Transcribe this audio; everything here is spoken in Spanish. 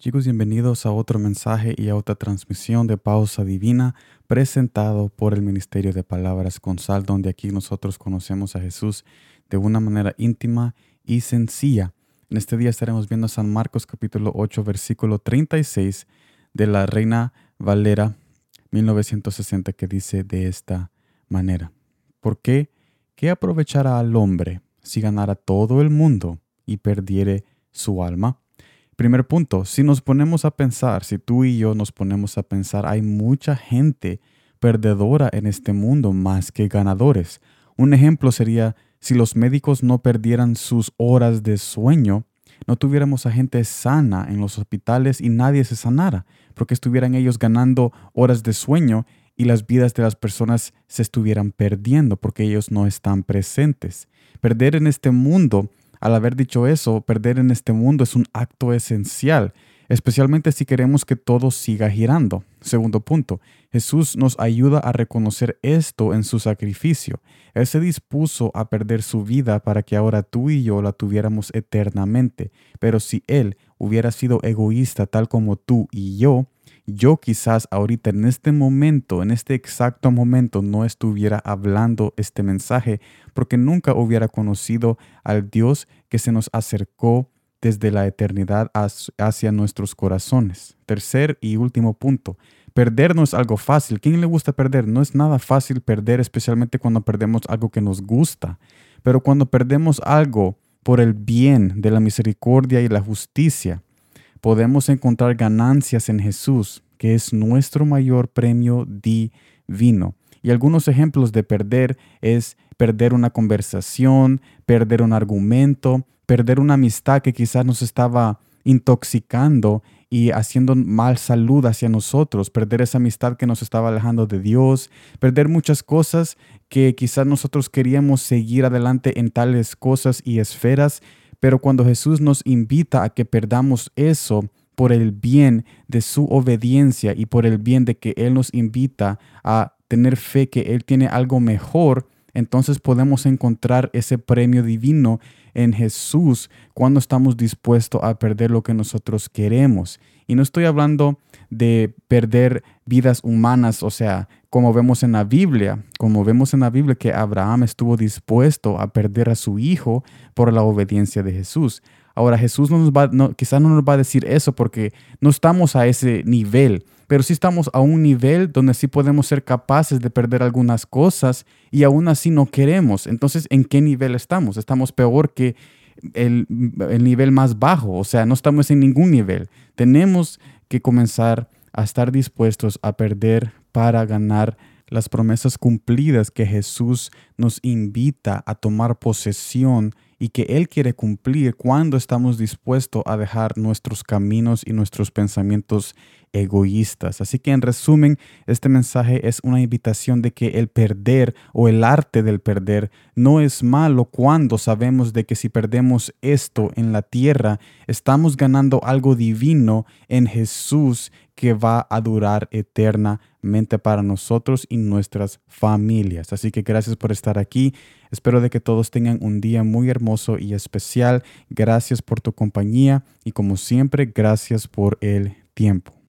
Chicos, bienvenidos a otro mensaje y a otra transmisión de Pausa Divina presentado por el Ministerio de Palabras con Sal, donde aquí nosotros conocemos a Jesús de una manera íntima y sencilla. En este día estaremos viendo San Marcos capítulo 8 versículo 36 de la Reina Valera 1960 que dice de esta manera. ¿Por qué? ¿Qué aprovechará al hombre si ganara todo el mundo y perdiere su alma? Primer punto, si nos ponemos a pensar, si tú y yo nos ponemos a pensar, hay mucha gente perdedora en este mundo más que ganadores. Un ejemplo sería si los médicos no perdieran sus horas de sueño, no tuviéramos a gente sana en los hospitales y nadie se sanara, porque estuvieran ellos ganando horas de sueño y las vidas de las personas se estuvieran perdiendo porque ellos no están presentes. Perder en este mundo al haber dicho eso, perder en este mundo es un acto esencial, especialmente si queremos que todo siga girando. Segundo punto, Jesús nos ayuda a reconocer esto en su sacrificio. Él se dispuso a perder su vida para que ahora tú y yo la tuviéramos eternamente. Pero si Él hubiera sido egoísta tal como tú y yo, yo quizás ahorita en este momento, en este exacto momento, no estuviera hablando este mensaje porque nunca hubiera conocido al Dios que se nos acercó desde la eternidad hacia nuestros corazones. Tercer y último punto. Perder no es algo fácil. ¿Quién le gusta perder? No es nada fácil perder, especialmente cuando perdemos algo que nos gusta. Pero cuando perdemos algo por el bien de la misericordia y la justicia, podemos encontrar ganancias en Jesús, que es nuestro mayor premio divino. Y algunos ejemplos de perder es perder una conversación, perder un argumento, perder una amistad que quizás nos estaba intoxicando y haciendo mal salud hacia nosotros, perder esa amistad que nos estaba alejando de Dios, perder muchas cosas que quizás nosotros queríamos seguir adelante en tales cosas y esferas. Pero cuando Jesús nos invita a que perdamos eso por el bien de su obediencia y por el bien de que Él nos invita a tener fe que Él tiene algo mejor, entonces podemos encontrar ese premio divino en Jesús cuando estamos dispuestos a perder lo que nosotros queremos. Y no estoy hablando de perder vidas humanas, o sea, como vemos en la Biblia, como vemos en la Biblia que Abraham estuvo dispuesto a perder a su hijo por la obediencia de Jesús. Ahora Jesús no nos va, no, quizás no nos va a decir eso porque no estamos a ese nivel, pero sí estamos a un nivel donde sí podemos ser capaces de perder algunas cosas y aún así no queremos. Entonces, ¿en qué nivel estamos? Estamos peor que el, el nivel más bajo, o sea, no estamos en ningún nivel. Tenemos que comenzar a estar dispuestos a perder para ganar las promesas cumplidas que Jesús nos invita a tomar posesión y que Él quiere cumplir cuando estamos dispuestos a dejar nuestros caminos y nuestros pensamientos egoístas. Así que en resumen, este mensaje es una invitación de que el perder o el arte del perder no es malo cuando sabemos de que si perdemos esto en la tierra, estamos ganando algo divino en Jesús que va a durar eternamente para nosotros y nuestras familias. Así que gracias por estar aquí. Espero de que todos tengan un día muy hermoso y especial. Gracias por tu compañía y como siempre, gracias por el tiempo.